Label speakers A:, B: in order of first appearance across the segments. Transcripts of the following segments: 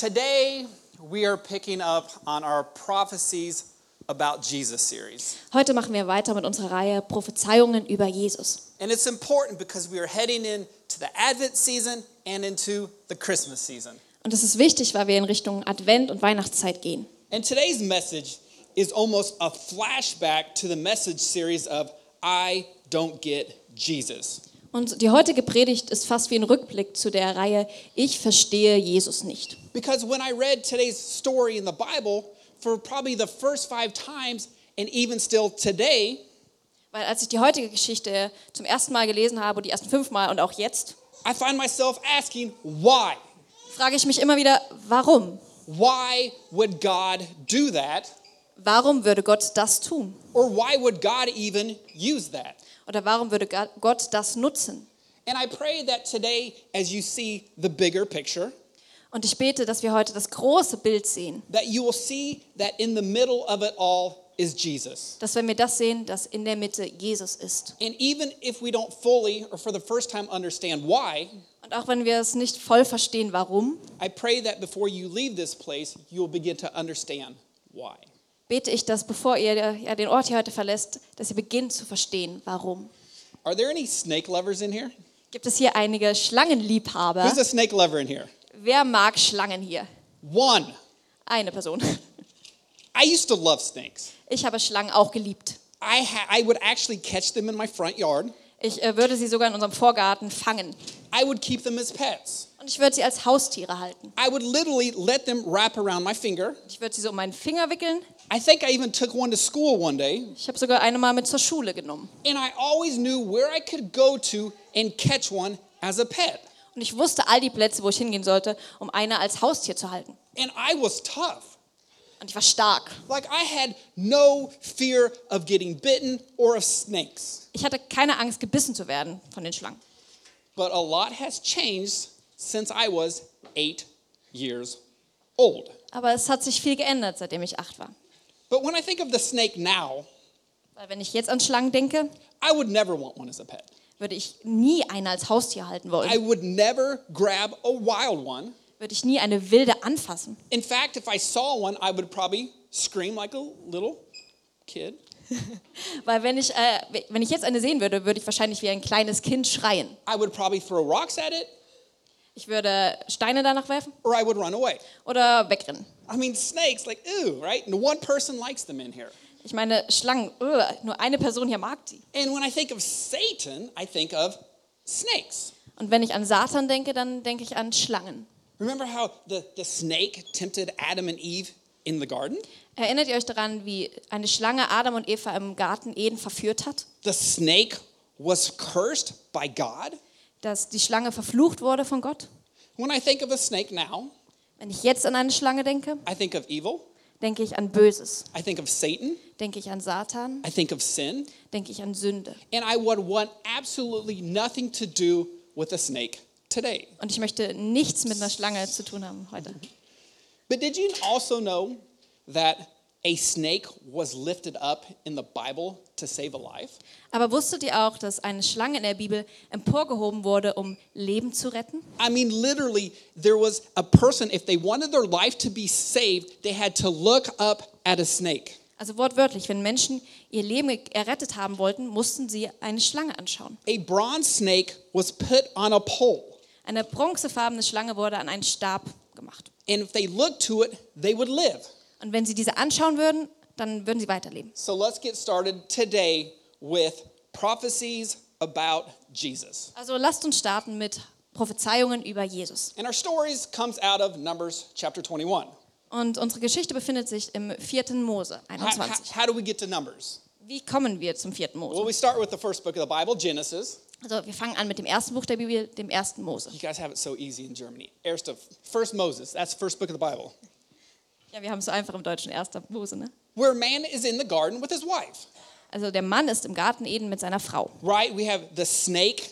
A: Today, we are picking up on our prophecies about Jesus series.
B: Heute machen wir weiter mit unserer Reihe Prophezeiungen über Jesus.
A: And it's important because we are heading into the Advent season and into the Christmas season.
B: Und es ist wichtig, weil wir in Richtung Advent und Weihnachtszeit gehen.
A: And today's message is almost a flashback to the message series of I Don't Get Jesus.
B: Und die heutige Predigt ist fast wie ein Rückblick zu der Reihe Ich verstehe Jesus nicht.
A: Because when I read today's story in the Bible, for probably the first five times, and even still today,
B: Weil als ich die heutige Geschichte zum ersten Mal gelesen habe, die ersten fünf Mal und auch jetzt,
A: I find myself asking, why?
B: frage ich mich immer wieder, warum?
A: Why would God do that?
B: Warum würde Gott das tun?
A: Or why would God even use that?
B: Oder warum würde Gott das nutzen?
A: And I pray that today, as you see the bigger picture,
B: Und ich bete, dass wir heute das große Bild sehen.
A: that you will see that in the middle of it all is Jesus.
B: Dass wenn wir das sehen, dass in der Mitte Jesus ist.
A: And even if we don't fully or for the first time understand why,
B: Und auch wenn wir es nicht voll verstehen, warum,
A: I pray that before you leave this place, you will begin to understand why.
B: Bete ich, dass bevor ihr ja, den Ort hier heute verlässt, dass ihr beginnt zu verstehen, warum.
A: Are there any snake lovers in here?
B: Gibt es hier einige Schlangenliebhaber?
A: Who's a snake lover in here?
B: Wer mag Schlangen hier?
A: One.
B: Eine Person.
A: I used to love snakes.
B: Ich habe Schlangen auch geliebt.
A: I, I would actually catch them in my front yard.
B: Ich äh, würde sie sogar in unserem Vorgarten fangen.
A: I would keep them as pets.
B: Und ich würde sie als Haustiere halten.
A: I would literally let them wrap around my finger.
B: Ich würde sie so um meinen Finger wickeln.
A: I think I even took one to school one day,
B: Ich habe sogar eine mal mit zur Schule genommen.
A: and I always knew where I could go to and catch one as a pet.
B: Und ich wusste all die Plätze, wo ich hingehen sollte, um eine als Haustier zu halten.
A: And I was tough.
B: Und ich war stark.
A: Like I had no fear of getting bitten or of snakes.
B: Ich hatte keine Angst, gebissen zu werden von den Schlangen.
A: But a lot has changed since I was eight years old.
B: Aber es hat sich viel geändert, seitdem ich acht war.
A: But when I think of the snake now,
B: Weil wenn ich jetzt an Schlangen denke,
A: I would never want one as a pet.
B: würde ich nie eine als Haustier halten
A: I
B: wollen.
A: would never grab a wild one.
B: Würde ich nie eine wilde anfassen.
A: In fact, if I saw one, I would probably scream like a little kid.
B: Weil wenn ich, äh, wenn ich jetzt eine sehen würde, würde ich wahrscheinlich wie ein kleines Kind schreien.
A: I would probably throw rocks at it
B: Ich würde Steine danach werfen
A: or I would run away.
B: oder wegrennen.
A: I mean, snakes, like, ew, right? And one person likes them in here.
B: Ich meine, Schlangen, ugh, nur eine Person hier mag die.
A: And when I think of Satan, I think of snakes.
B: Und wenn ich an Satan denke, dann denke ich an Schlangen.
A: Remember how the, the snake tempted Adam and Eve in the garden?
B: Erinnert ihr euch daran, wie eine Schlange Adam und Eva im Garten Eden verführt hat?
A: The snake was cursed by God.
B: Dass die Schlange verflucht wurde von Gott?
A: When I think of a snake now,
B: Wenn ich jetzt an eine Schlange denke,
A: I think of evil,
B: denke ich an Böses.
A: I think of Satan,
B: Denke ich an Satan,
A: I think of sin,
B: denke ich an Sünde.
A: and I would want absolutely nothing to do with a snake today.
B: Und ich möchte nichts mit einer Schlange zu tun haben heute.
A: But did you also know that a snake was lifted up in the Bible to save a life?
B: Aber wusstet ihr auch, dass eine Schlange in der Bibel emporgehoben wurde, um Leben zu retten?
A: I mean, literally, there was a person, if they wanted their life to be saved, they had to look up at a snake.
B: Also wortwörtlich, wenn Menschen ihr Leben errettet haben wollten, mussten sie eine Schlange anschauen.
A: A bronze snake was put on a pole,
B: Eine bronzefarbene Schlange wurde an einen Stab gemacht.
A: and if they looked to it, they would live.
B: Und wenn sie diese anschauen würden, dann würden sie weiterleben.
A: So let's get started today with prophecies about Jesus.
B: Also lasst uns starten mit Prophezeiungen über Jesus.
A: And our stories comes out of Numbers chapter 21.
B: Und unsere Geschichte befindet sich im 4. Mose
A: How, how-
B: 21.
A: how do we get to Numbers?
B: Wie kommen wir zum 4.
A: Well,
B: Mose?
A: we start with the first book of the Bible, Genesis.
B: Also wir fangen an mit dem ersten Buch der Bibel, dem 1. Mose.
A: You guys have it so easy in Germany. Erste, first Moses, that's the first book of the Bible.
B: Ja, wir haben es so einfach im Deutschen 1. Mose, ne?
A: Where man is in the garden with his wife.
B: Also der Mann ist im Garten Eden mit seiner Frau.
A: Right? We have the snake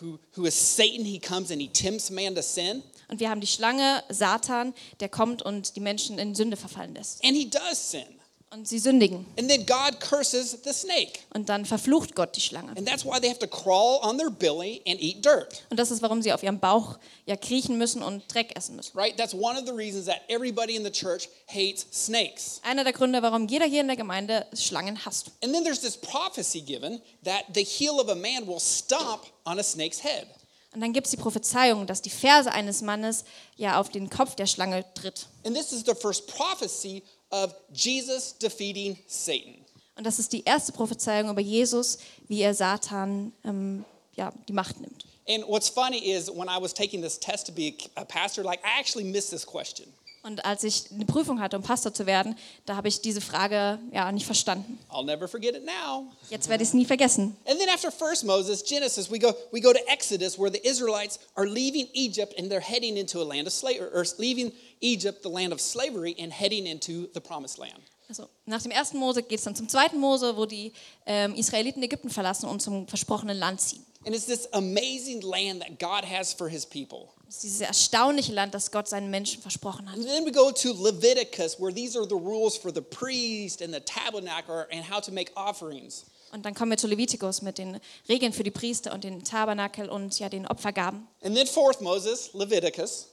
A: who, who is Satan. He comes and he tempts man to sin.
B: Und wir haben die Schlange, Satan, der kommt und die Menschen in Sünde verfallen lässt.
A: And he does sin.
B: Und sie sündigen.
A: And then God curses the snake.
B: Und dann verflucht Gott die Schlange.
A: And that's why they have to crawl on their belly and eat dirt.
B: Und das ist, warum sie auf ihrem Bauch ja kriechen müssen und Dreck essen müssen.
A: Right? That's one of the reasons that everybody in the church hates snakes.
B: Einer der Gründe, warum jeder hier in der Gemeinde Schlangen hasst.
A: And then there's this prophecy given that the heel of a man will stomp on a snake's head.
B: Und dann gibt es die Prophezeiung, dass die Ferse eines Mannes ja auf den Kopf der Schlange tritt.
A: And this is the first prophecy of Jesus defeating Satan.
B: Und das ist die erste Prophezeiung über Jesus, wie er Satan ähm, ja, die Macht nimmt.
A: And what's funny is when I was taking this test to be a pastor, like I actually missed this question.
B: Und als ich eine Prüfung hatte, um Pastor zu werden, da habe ich diese Frage ja nicht verstanden.
A: I'll never forget it now.
B: Jetzt werde ich es nie vergessen.
A: And then after first Moses, Genesis, we go we go to Exodus where the Israelites are leaving Egypt and they're heading into a land of slavery or leaving Egypt, the land of slavery and heading into the promised land.
B: Also nach dem ersten Mose geht es dann zum zweiten Mose, wo die ähm, Israeliten Ägypten verlassen und zum versprochenen Land ziehen.
A: And it's this amazing land that God has for his people.
B: Dieses erstaunliche Land, das Gott seinen Menschen versprochen hat.
A: And then we go to Leviticus where these are the rules for the priest and the tabernacle and how to make offerings.
B: Und dann kommen wir zu Levitikus mit den Regeln für die Priester und den Tabernakel und ja den Opfergaben.
A: And then fourth Moses, Leviticus,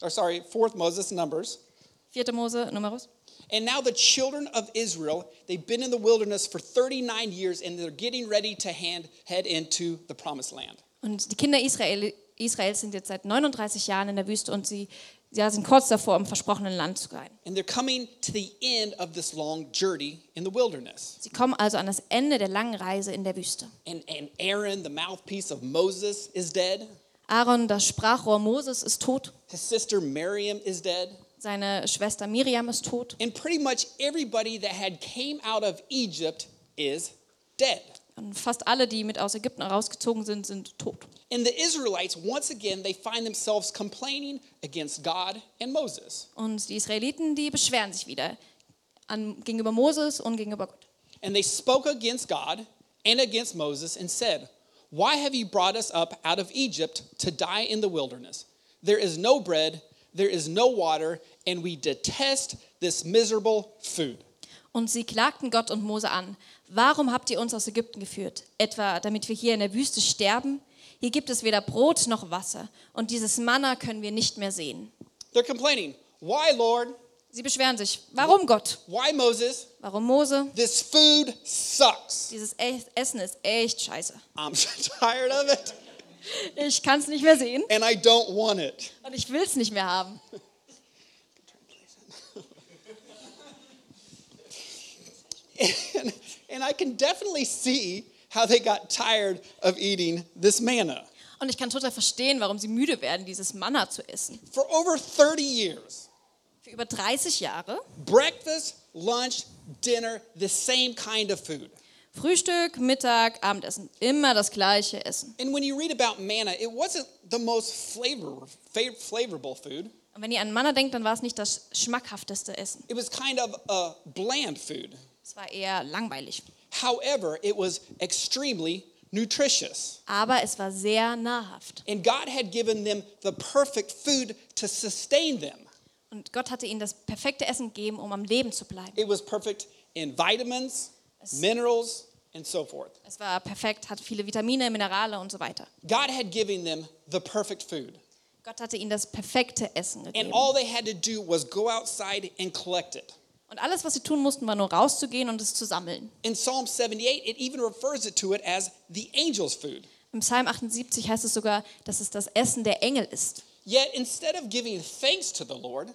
A: or sorry, fourth Moses, Numbers.
B: Vierte Mose, Numerus.
A: And now the children of Israel, they've been in the wilderness for 39 years and they're getting ready to hand, head into the promised land.
B: Und die Kinder Israel, Israels sind jetzt seit 39 Jahren in der Wüste und sie ja, sind kurz davor, im versprochenen Land zu gehen.
A: And they're coming to the end of this long journey in the wilderness.
B: Sie kommen also an das Ende der langen Reise in der Wüste.
A: And, and Aaron, the mouthpiece of Moses, is dead.
B: Aaron, das Sprachrohr Moses, ist tot.
A: His sister Miriam is dead.
B: Seine Schwester Miriam ist tot.
A: And pretty much everybody that had came out of Egypt is dead.
B: Und fast alle, die mit aus Ägypten rausgezogen sind, sind tot.
A: And the Israelites, once again, they find themselves complaining against God and Moses.
B: Und die Israeliten, die beschweren sich wieder an, gegenüber Moses und gegenüber Gott.
A: And they spoke against God and against Moses and said, Why have you brought us up out of Egypt to die in the wilderness? There is no bread, there is no water, and we detest this miserable food.
B: Und sie klagten Gott und Mose an. Warum habt ihr uns aus Ägypten geführt? Etwa damit wir hier in der Wüste sterben? Hier gibt es weder Brot noch Wasser. Und dieses Manna können wir nicht mehr sehen.
A: They're complaining, Why, Lord?
B: Sie beschweren sich. Warum Gott?
A: Why, Moses?
B: Warum Mose?
A: This food sucks.
B: Dieses E- Essen ist echt scheiße.
A: I'm tired of it,
B: Ich kann es nicht mehr sehen
A: and I don't want it.
B: und ich will es nicht mehr haben.
A: And, and I can definitely see how they got tired of eating this manna.
B: Und ich kann total verstehen, warum sie müde werden, dieses Manna zu essen.
A: For over 30 years,
B: Für über 30 Jahre.
A: breakfast, lunch, dinner, the same kind of food.
B: Frühstück, Mittag, Abendessen. Immer das gleiche Essen.
A: And when you read about manna, it wasn't the most flavor, flavorable food.
B: Und wenn ihr an Manna denkt, dann war es nicht das schmackhafteste Essen.
A: It was kind of a bland food.
B: Es war eher langweilig.
A: However, it was extremely nutritious.
B: Aber es war sehr nahrhaft.
A: And God had given them the perfect food to sustain them.
B: Und Gott hatte ihnen das perfekte Essen gegeben, um am Leben zu bleiben.
A: It was perfect in vitamins, minerals, and so forth.
B: Es war perfekt, hatte viele Vitamine, Minerale und so weiter.
A: God had given them the perfect food.
B: Gott hatte ihnen das perfekte Essen
A: And
B: gegeben.
A: all they had to do was go outside and collect it.
B: Und alles, was sie tun mussten, war nur rauszugehen und es zu sammeln.
A: In Psalm 78, it even refers it to it as the angel's food.
B: Im Psalm 78 heißt es sogar, dass es das Essen der Engel ist.
A: Yet instead of giving thanks to the Lord,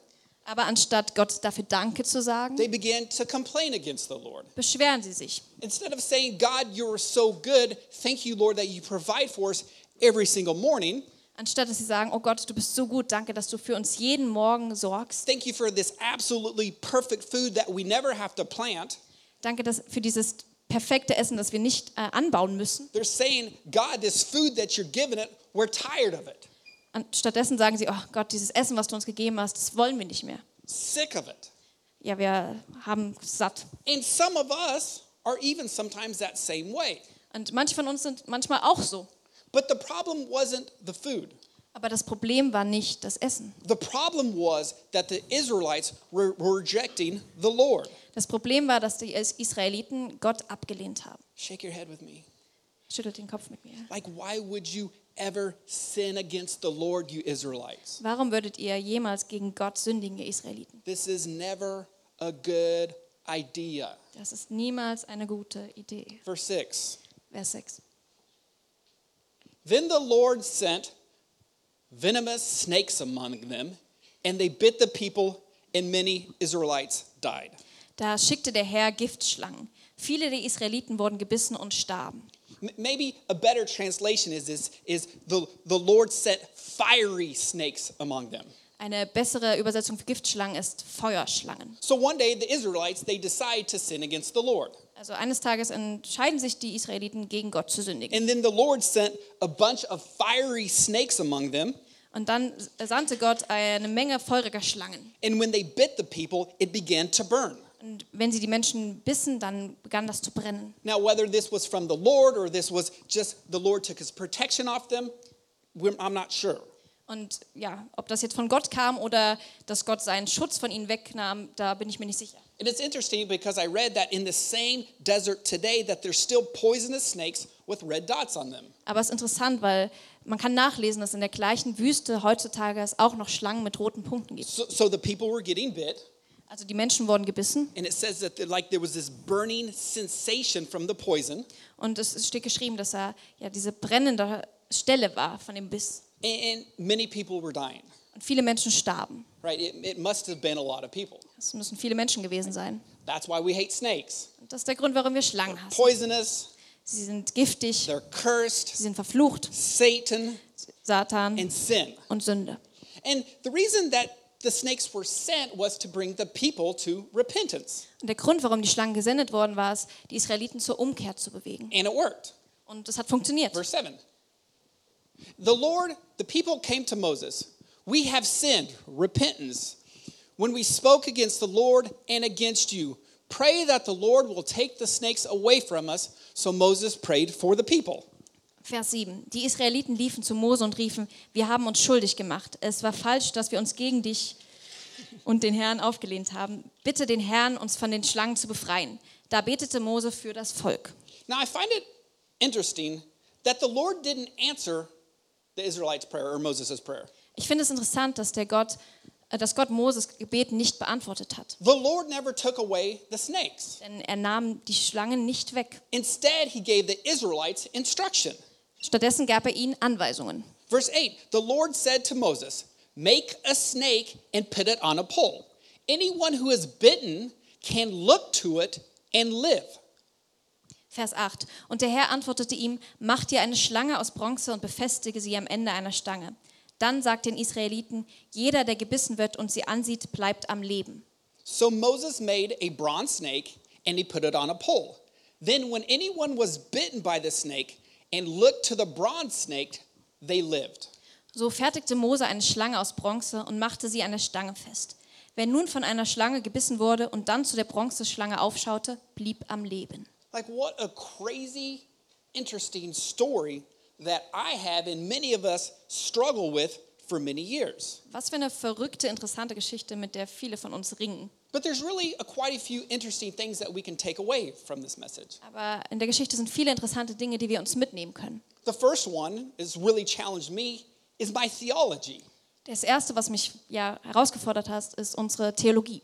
B: Aber anstatt Gott dafür Danke zu sagen,
A: they began to complain against the Lord.
B: beschweren sie sich.
A: Instead of saying, God, you are so good, thank you, Lord, that you provide for us every single morning,
B: Anstatt dass sie sagen, oh Gott, du bist so gut, danke, dass du für uns jeden Morgen sorgst.
A: thank you for this absolutely perfect food that we never have to plant,
B: Danke dass, für dieses perfekte Essen, das wir nicht äh, anbauen müssen.
A: they're saying, God, this food that you're giving it, we're tired of it,
B: Und stattdessen sagen sie, oh Gott, dieses Essen, was du uns gegeben hast, das wollen wir nicht mehr.
A: sick of it.
B: Ja, wir haben satt.
A: And some of us are even sometimes that same way.
B: Und manche von uns sind manchmal auch so.
A: But the problem wasn't the food.
B: Aber das Problem war nicht das Essen.
A: The problem was that the Israelites were, rejecting the Lord.
B: Das Problem war, dass die Israeliten Gott abgelehnt haben.
A: Shake your head with me.
B: Schüttelt den Kopf mit mir.
A: Like, why would you ever sin against the Lord, you Israelites?
B: Warum würdet ihr jemals gegen Gott sündigen, ihr Israeliten?
A: This is never a good idea.
B: Das ist niemals eine gute Idee.
A: Verse 6.
B: Vers 6.
A: Then the Lord sent venomous snakes among them, and they bit the people, and many Israelites died.
B: Da schickte der Herr Giftschlangen. Viele der Israeliten wurden gebissen und starben.
A: Maybe a better translation is this is the, the Lord sent fiery snakes among them.
B: Eine bessere Übersetzung für Giftschlangen ist Feuerschlangen.
A: So one day the Israelites they decide to sin against the Lord.
B: Also eines Tages entscheiden sich die Israeliten gegen Gott zu sündigen.
A: And then the Lord sent a bunch of fiery snakes among them.
B: Und dann sandte Gott eine Menge feuriger Schlangen.
A: And when they bit the people, it began to burn.
B: Und wenn sie die Menschen bissen, dann begann das zu brennen.
A: Now, whether this was from the Lord or this was just the Lord took his protection off them, I'm not sure.
B: Und ja, ob das jetzt von Gott kam oder dass Gott seinen Schutz von ihnen wegnahm, da bin ich mir nicht sicher.
A: And it's interesting because I read that in the same desert today that there's still poisonous snakes with red dots on them.
B: Aber es ist interessant, weil man kann nachlesen, dass in der gleichen Wüste heutzutage es auch noch Schlangen mit roten Punkten gibt.
A: So, so the people were getting bit,
B: Also die Menschen wurden gebissen
A: and it says that like there was this burning sensation from the poison,
B: und es steht geschrieben, dass er ja diese brennende Stelle war von dem Biss.
A: And, many people were dying.
B: Und viele Menschen starben.
A: Right? It, it must have been a lot of people.
B: Es müssen viele Menschen gewesen sein.
A: That's why we hate snakes.
B: Und das ist der Grund, warum wir Schlangen hassen.
A: Poisonous,
B: Sie sind giftig,
A: they're cursed,
B: sie sind verflucht,
A: Satan,
B: Satan
A: and sin.
B: und Sünde.
A: And the reason that the snakes were sent was to bring the people to repentance.
B: Und der Grund, warum die Schlangen gesendet worden war, es, die Israeliten zur Umkehr zu bewegen.
A: And it worked.
B: Und das hat funktioniert.
A: Verse 7. The Lord, the people came to Moses. We have sinned, repentance. When we spoke against the Lord and against you, pray that the Lord will take the snakes away from us. So Moses prayed for the people.
B: Vers 7. Die Israeliten liefen zu Mose und riefen, wir haben uns schuldig gemacht. Es war falsch, dass wir uns gegen dich und den Herrn aufgelehnt haben. Bitte den Herrn, uns von den Schlangen zu befreien. Da betete Mose für das Volk.
A: Now I find it interesting that the Lord didn't answer the Israelites' prayer or Moses' prayer.
B: Ich finde es interessant, dass, der Gott, äh, dass Gott Moses Gebet nicht beantwortet hat.
A: The Lord never took away the snakes.
B: Denn er nahm die Schlangen nicht weg.
A: Instead, he gave the Israelites instruction.
B: Stattdessen gab er ihnen Anweisungen.
A: Verse 8 The Lord said to Moses, Make a snake and put it on a pole. Anyone who is bitten can look to it and live.
B: Vers 8. Und der Herr antwortete ihm, mach dir eine Schlange aus Bronze und befestige sie am Ende einer Stange. Dann sagt den Israeliten, jeder, der gebissen wird und sie ansieht, bleibt am Leben.
A: So Moses made a bronze snake and he put it on a pole. Then, when anyone was bitten by the snake and looked to the bronze snake, they lived.
B: So fertigte Mose eine Schlange aus Bronze und machte sie an der Stange fest. Wer nun von einer Schlange gebissen wurde und dann zu der Bronzeschlange aufschaute, blieb am Leben.
A: Like, what a crazy, interesting story that I have and many of us struggle with for many years.
B: Was für eine verrückte, interessante Geschichte, mit der viele von uns ringen.
A: But there's really a, quite a few interesting things that we can take away from this message.
B: Aber in der Geschichte sind viele interessante Dinge, die wir uns mitnehmen können.
A: The first one is really challenged me is my theology.
B: Das erste, was mich ja herausgefordert hat, ist unsere Theologie.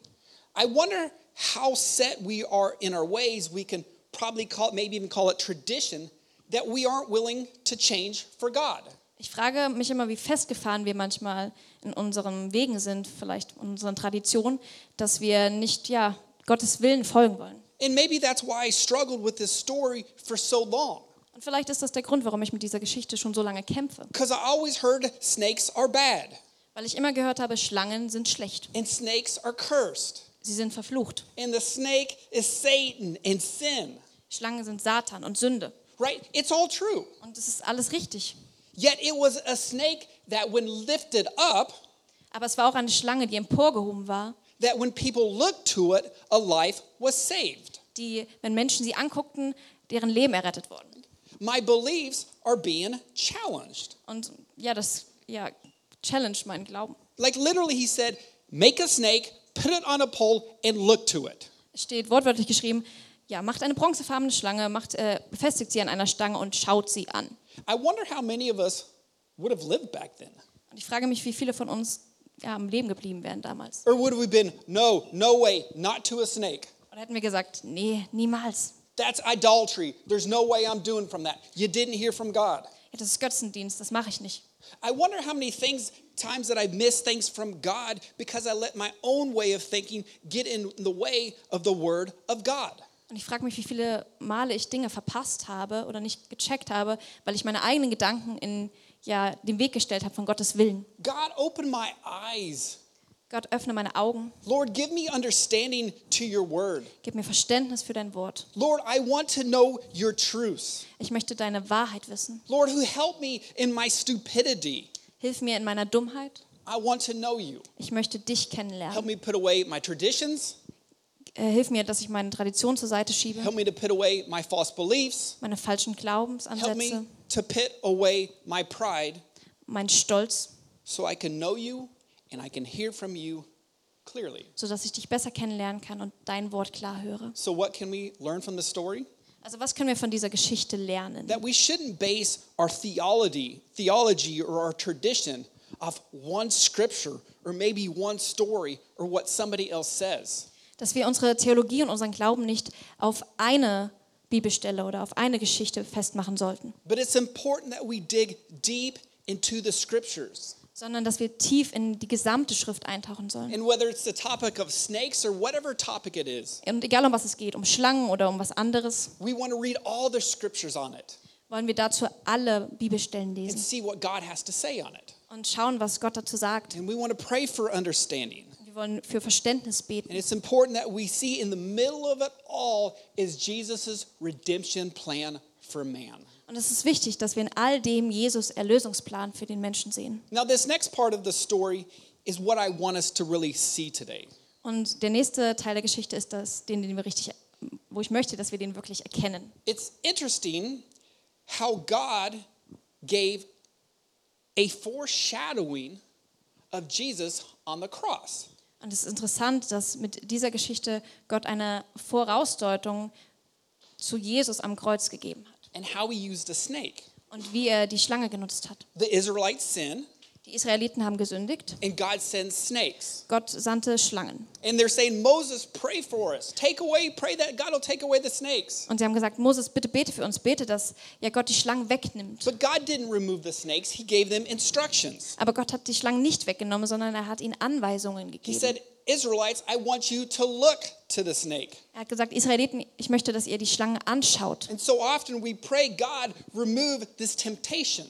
A: I wonder how set we are in our ways. We can probably call it, maybe even call it tradition, that we aren't willing to change for God.
B: Ich frage mich immer, wie festgefahren wir manchmal in unseren Wegen sind, vielleicht in unseren Traditionen, dass wir nicht ja, Gottes Willen folgen wollen.
A: And maybe that's why I struggled with this story for so long.
B: Und vielleicht ist das der Grund, warum ich mit dieser Geschichte schon so lange kämpfe.
A: Because I always heard snakes are bad
B: Weil ich immer gehört habe, Schlangen sind schlecht.
A: and snakes are cursed.
B: Sie sind verflucht.
A: And the snake is Satan and sin.
B: Schlangen sind Satan und Sünde.
A: Right? It's all true.
B: Und das ist alles richtig.
A: Yet it was a snake that, when lifted up,
B: Aber es war auch eine Schlange, die emporgehoben war,
A: that when people looked to it, a life was saved.
B: die, wenn Menschen sie anguckten, deren Leben errettet wurden.
A: My beliefs are being challenged.
B: Und ja, das ja, challenged meinen Glauben.
A: Like literally, he said, Make a snake, put it on a pole, and look to it.
B: Es steht wortwörtlich geschrieben, ja, macht eine bronzefarbene Schlange, macht, äh, befestigt sie an einer Stange und schaut sie an.
A: I wonder how many of us would have lived back then.
B: Und ich frage mich, wie viele von uns ja, am Leben geblieben wären damals.
A: Or would we been, no, no way, not to a snake.
B: Oder hätten wir gesagt, nee, niemals.
A: That's idolatry. There's no way I'm doing from that. You didn't hear from God.
B: Ja, das ist Götzendienst, das mache ich nicht.
A: I wonder how many things, times that I've missed things from God because I let my own way of thinking get in the way of the word of God.
B: Und ich frage mich, wie viele Male ich Dinge verpasst habe oder nicht gecheckt habe, weil ich meine eigenen Gedanken in ja, den Weg gestellt habe von Gottes Willen.
A: God, open my eyes.
B: Gott, öffne meine Augen,
A: Lord, give me understanding to your word.
B: gib mir Verständnis für dein Wort.
A: Lord, I want to know your truths.
B: Ich möchte deine Wahrheit wissen.
A: Lord, who help me in my stupidity.
B: Hilf mir in meiner Dummheit.
A: I want to know you.
B: Ich möchte dich
A: Help
B: kennenlernen.
A: me put away my traditions.
B: Äh, hilf mir, dass ich meine Tradition zur Seite schiebe,
A: Help me to put away my false beliefs.
B: meine falschen
A: Help
B: Glaubensansätze,
A: me to put away my pride
B: meinen Stolz,
A: so I can know you and I can hear from you clearly.
B: sodass ich dich besser kennenlernen kann und dein Wort klar höre.
A: So, what can we learn from the story?
B: Also was können wir von dieser Geschichte lernen?
A: That we shouldn't base our theology, theology or our tradition off one scripture or maybe one story or what somebody else says.
B: Dass wir unsere Theologie und unseren Glauben nicht auf eine Bibelstelle oder auf eine Geschichte festmachen sollten,
A: But it's important that we dig deep into the scriptures.
B: Sondern dass wir tief in die gesamte Schrift eintauchen sollen.
A: And whether it's the topic of snakes or whatever topic it is,
B: Und egal um was es geht, um Schlangen oder um was anderes,
A: we want to read all the scriptures on it
B: wollen wir dazu alle Bibelstellen
A: and
B: lesen
A: see what God has to say on it.
B: und schauen, was Gott dazu sagt.
A: And we want to pray for understanding.
B: Wir wollen für Verständnis
A: And
B: beten.
A: it's important that we see in the middle of it all is Jesus' redemption plan for man.
B: Und es ist wichtig, dass wir in all dem Jesus Erlösungsplan für den Menschen sehen.
A: Now, this next part of the story is what I want us to really see today.
B: Und der nächste Teil der Geschichte ist das, den, den wir richtig, wo ich möchte, dass wir den wirklich erkennen.
A: It's interesting how God gave a foreshadowing of Jesus on the cross.
B: Und es ist interessant, dass mit dieser Geschichte Gott eine Vorausdeutung zu Jesus am Kreuz gegeben hat
A: and how he used a snake.
B: und wie er die Schlange genutzt hat.
A: The Israelites sin,
B: Die Israeliten haben gesündigt.
A: and God sends snakes.
B: Gott sandte Schlangen.
A: And they're saying, Moses, pray for us. Take away, pray that God will take away the snakes.
B: Und sie haben gesagt, Moses, bitte bete für uns, bete, dass ja Gott die Schlangen wegnimmt.
A: But God didn't remove the snakes, He gave them instructions.
B: Aber Gott hat die Schlangen nicht weggenommen, sondern er hat ihnen Anweisungen
A: He
B: gegeben.
A: said, Israelites, I want you to look to the snake.
B: Er hat gesagt, Israeliten, ich möchte, dass ihr die Schlange anschaut.
A: And so often we pray, God, remove this temptation.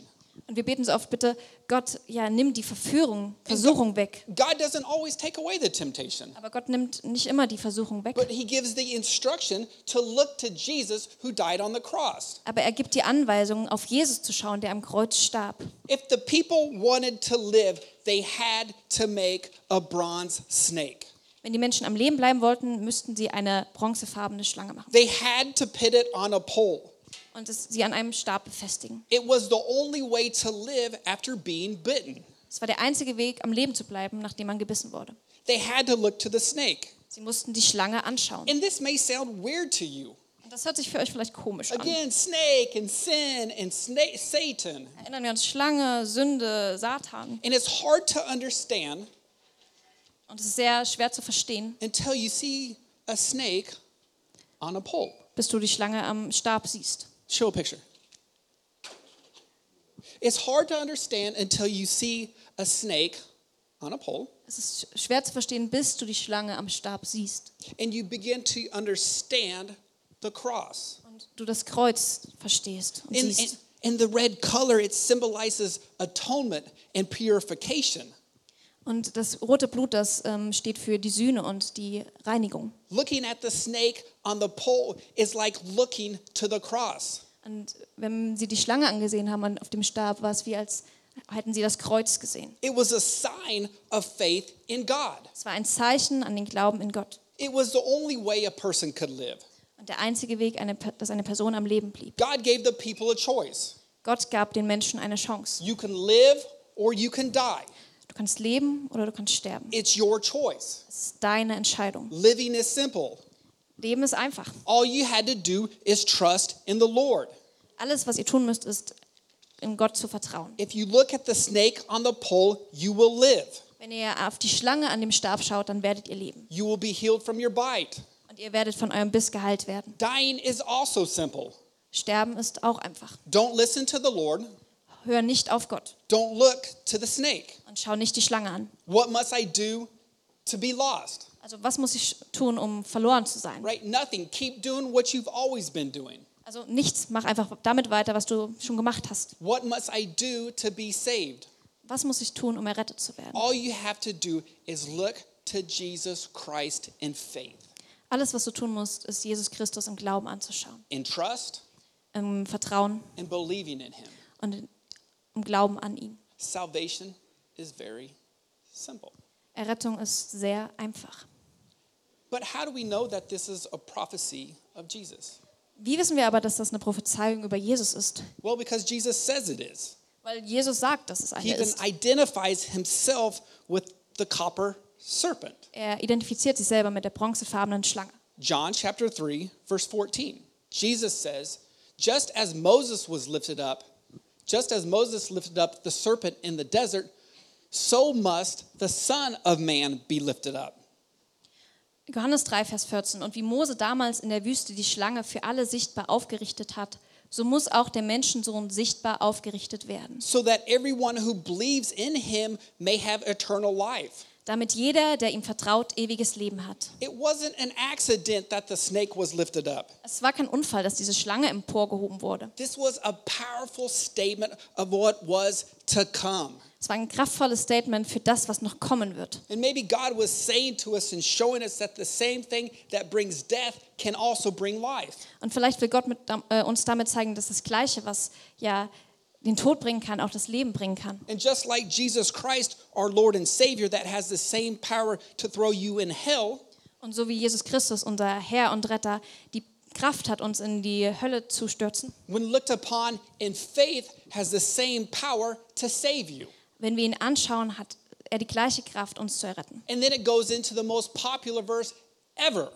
B: Und wir beten so oft, bitte, Gott, ja, nimm die Verführung, Versuchung weg.
A: God doesn't always take away the temptation,
B: Aber Gott nimmt nicht immer die Versuchung weg.
A: but He gives the instruction to look to Jesus who died on the cross.
B: Aber er gibt die Anweisung, auf Jesus zu schauen, der am Kreuz starb.
A: If the people wanted to live, they had to make a bronze snake.
B: Wenn die Menschen am Leben bleiben wollten, müssten sie eine bronzefarbene Schlange machen
A: They had to put it on a pole.
B: und es, sie an einem Stab befestigen.
A: It was the only way to live after being bitten.
B: Es war der einzige Weg, am Leben zu bleiben, nachdem man gebissen wurde.
A: They had to look to the snake.
B: Sie mussten die Schlange anschauen.
A: And this may sound weird to you.
B: Das hört sich für euch vielleicht komisch an.
A: Again, snake and sin and snake, Satan.
B: Erinnern wir uns Schlange, Sünde, Satan.
A: And it's hard to understand
B: Und es ist sehr schwer zu verstehen,
A: until you see a snake on a pole.
B: bis du die Schlange am Stab siehst.
A: Show a picture. It's hard to understand until you see a snake on a pole
B: Es ist schwer zu verstehen, bis du die Schlange am Stab siehst
A: and you begin to understand the cross.
B: und du das Kreuz verstehst und
A: in,
B: siehst.
A: in the red color, it symbolizes atonement and purification.
B: Und das rote Blut, das ähm, steht für die Sühne und die Reinigung.
A: Looking at the snake on the pole is like looking to the cross.
B: Und wenn sie die Schlange angesehen haben auf dem Stab, war es wie als hätten sie das Kreuz gesehen.
A: It was a sign of faith in God.
B: Es war ein Zeichen an den Glauben in Gott.
A: It was the only way a person could live.
B: Und der einzige Weg, eine, dass eine Person am Leben blieb.
A: God gave the people a choice.
B: Gott gab den Menschen eine Chance.
A: You can live or you can die.
B: Du kannst leben oder du kannst sterben.
A: It's your choice.
B: Es ist deine Entscheidung.
A: Living is simple.
B: Leben ist einfach.
A: All you had to do is trust in the Lord.
B: Alles, was ihr tun müsst, ist in Gott zu vertrauen.
A: If you look at the snake on the pole, you will live.
B: Wenn ihr auf die Schlange an dem Stab schaut, dann werdet ihr leben.
A: You will be healed from your bite.
B: Und ihr werdet von eurem Biss geheilt werden.
A: Dying is also simple.
B: Sterben ist auch einfach.
A: Don't listen to the Lord.
B: Hör nicht auf Gott
A: Don't look to the snake.
B: und schau nicht die Schlange an.
A: What must I do to be lost?
B: Also was muss ich tun, um verloren zu sein?
A: Right? Nothing. Keep doing what you've always been doing.
B: Also nichts, mach einfach damit weiter, was du schon gemacht hast.
A: What must I do to be saved?
B: Was muss ich tun, um errettet zu werden?
A: All you have to do is look to Jesus Christ in faith,
B: Alles, was du tun musst, ist Jesus Christus im Glauben anzuschauen,
A: in trust,
B: im Vertrauen
A: and believing in Him.
B: und im Glauben an ihn.
A: Salvation is very simple.
B: Errettung ist sehr einfach.
A: But how do we know that this is a prophecy of Jesus?
B: Wie wissen wir aber, dass das eine Prophezeiung über Jesus ist?
A: Well, because Jesus says it is.
B: Weil Jesus sagt, dass es
A: He
B: eine
A: even
B: ist.
A: identifies himself with the copper serpent.
B: Er identifiziert sich selber mit der bronzefarbenen Schlange.
A: John chapter 3, verse 14. Jesus says, Just as Moses was lifted up, just as Moses lifted up the serpent in the desert, so must the Son of Man be lifted up.
B: Johannes 3, Vers 14. Und wie Mose damals in der Wüste die Schlange für alle sichtbar aufgerichtet hat, so muss auch der Menschensohn sichtbar aufgerichtet werden,
A: so that everyone who believes in him may have eternal life.
B: Damit jeder, der ihm vertraut, ewiges Leben hat.
A: It wasn't an accident that the snake was lifted up.
B: Es war kein Unfall, dass diese Schlange emporgehoben wurde.
A: This was a powerful statement of what was to come.
B: Es war ein kraftvolles Statement für das, was noch kommen wird.
A: And maybe God was saying to us and showing us that the same thing that brings death can also bring life.
B: Und vielleicht will Gott mit, äh, uns damit zeigen, dass das Gleiche, was ja den Tod bringen kann, auch das Leben bringen kann.
A: And just like Jesus Christ, our Lord and Savior, that has the same power to throw you in hell,
B: Und so wie Jesus Christus, unser Herr und Retter, die Kraft hat, uns in die Hölle zu stürzen,
A: when looked upon in faith, has the same power to save you.
B: wenn wir ihn anschauen, hat er die gleiche Kraft, uns zu erretten.
A: And then it goes into the most popular verse ever,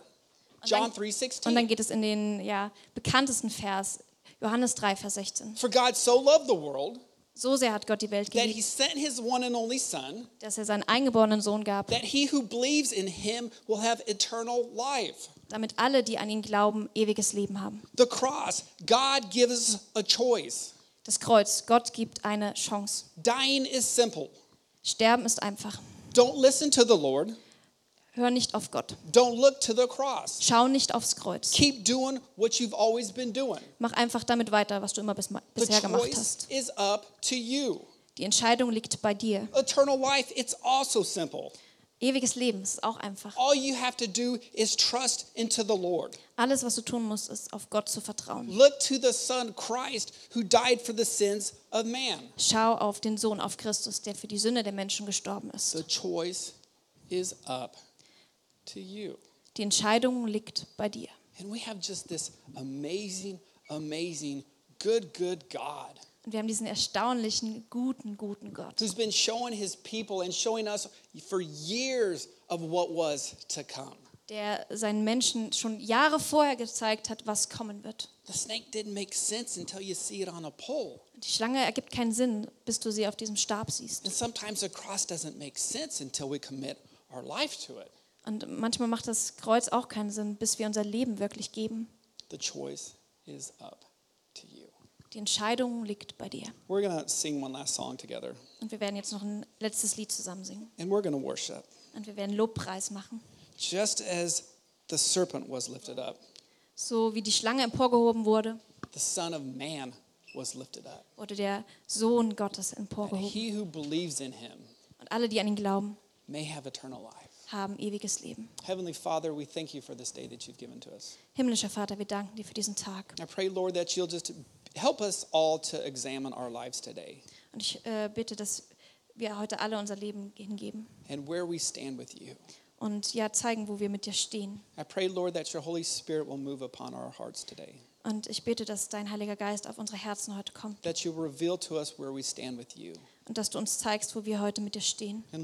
A: John
B: Und dann
A: 3:16.
B: geht es in den ja, bekanntesten Vers, Johannes 3, Vers 16.
A: For God so loved the world
B: So sehr hat Gott die Welt
A: that he
B: geliebt,
A: sent his one and only son
B: dass er seinen eingeborenen Sohn gab,
A: that he who believes in him will have eternal life.
B: damit alle, die an ihn glauben, ewiges Leben haben.
A: The cross, God gives a choice.
B: Das Kreuz, Gott gibt eine Chance.
A: Dying is simple.
B: Sterben ist einfach.
A: Don't listen to the Lord.
B: Hör nicht auf Gott.
A: Don't look to the cross.
B: Schau nicht aufs Kreuz.
A: Keep doing what you've always been doing.
B: Mach einfach damit weiter, was du immer bis,
A: The
B: bisher gemacht
A: choice
B: hast.
A: is up to you.
B: Die Entscheidung liegt bei dir.
A: Eternal life, it's also simple.
B: Ewiges Leben ist auch einfach.
A: All you have to do is trust into the Lord.
B: Alles, was du tun musst, ist auf Gott zu vertrauen.
A: Look to the Son, Christ, who died for the sins of man.
B: Schau auf den Sohn, auf Christus, der für die Sünde der Menschen gestorben ist.
A: The choice is up to you.
B: Die Entscheidung liegt bei dir.
A: And we have just this amazing, amazing, good, good God
B: Und wir haben diesen erstaunlichen, guten, guten Gott,
A: who's been showing his people and showing us for years of what was to come.
B: der seinen Menschen schon Jahre vorher gezeigt hat, was kommen wird.
A: The snake didn't make sense until you see it on a pole.
B: Die Schlange ergibt keinen Sinn, bis du sie auf diesem Stab siehst.
A: And sometimes the cross doesn't make sense until we commit our life to it.
B: Und manchmal macht das Kreuz auch keinen Sinn, bis wir unser Leben wirklich geben.
A: The choice is up to you.
B: Die Entscheidung liegt bei dir.
A: We're to sing one last song together,
B: Und wir werden jetzt noch ein letztes Lied zusammen singen.
A: and we're to worship.
B: Und wir werden Lobpreis machen.
A: Just as the serpent was lifted up,
B: So wie die Schlange emporgehoben wurde,
A: the Son of Man was lifted up.
B: wurde der Sohn Gottes emporgehoben.
A: he who believes in him
B: Und alle, die an ihn glauben,
A: may have eternal life.
B: Haben ewiges Leben.
A: Heavenly Father, we thank you for this day that you've given to us.
B: Himmlischer Vater, wir danken dir für diesen Tag.
A: I pray, Lord, that you'll just help us all to examine our lives today
B: Und ich äh, bitte, dass wir heute alle unser Leben hingeben
A: and where we stand with you.
B: und ja zeigen, wo wir mit dir stehen.
A: I pray, Lord, that your Holy Spirit will move upon our hearts today,
B: Und ich bitte, dass dein Heiliger Geist auf unsere Herzen heute kommt
A: that you reveal to us where we stand with you.
B: Und dass du uns zeigst, wo wir heute mit dir stehen.
A: We.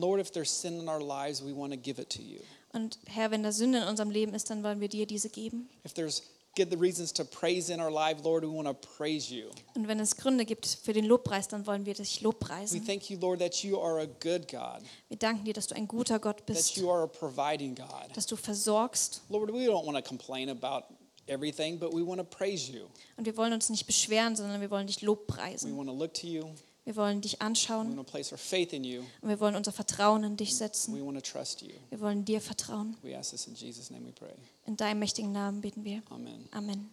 B: Und Herr, wenn da Sünde in unserem Leben ist, dann wollen wir dir diese geben.
A: We.
B: Und wenn es Gründe gibt für den Lobpreis, dann wollen wir dich
A: We
B: lobpreisen.
A: thank you, Lord, that you are a good God,
B: Wir danken dir, dass du ein guter Gott
A: that
B: bist,
A: you are a providing God.
B: dass du versorgst.
A: Lord, we don't want to complain about everything, but we want to praise you.
B: Und wir wollen uns nicht beschweren, sondern wir wollen dich
A: We
B: lobpreisen.
A: want to look to you.
B: Wir wollen dich anschauen und wir wollen unser Vertrauen in dich setzen. Wir wollen dir vertrauen.
A: We ask this in Jesus' name we pray.
B: In deinem mächtigen Namen beten wir.
A: Amen.
B: Amen.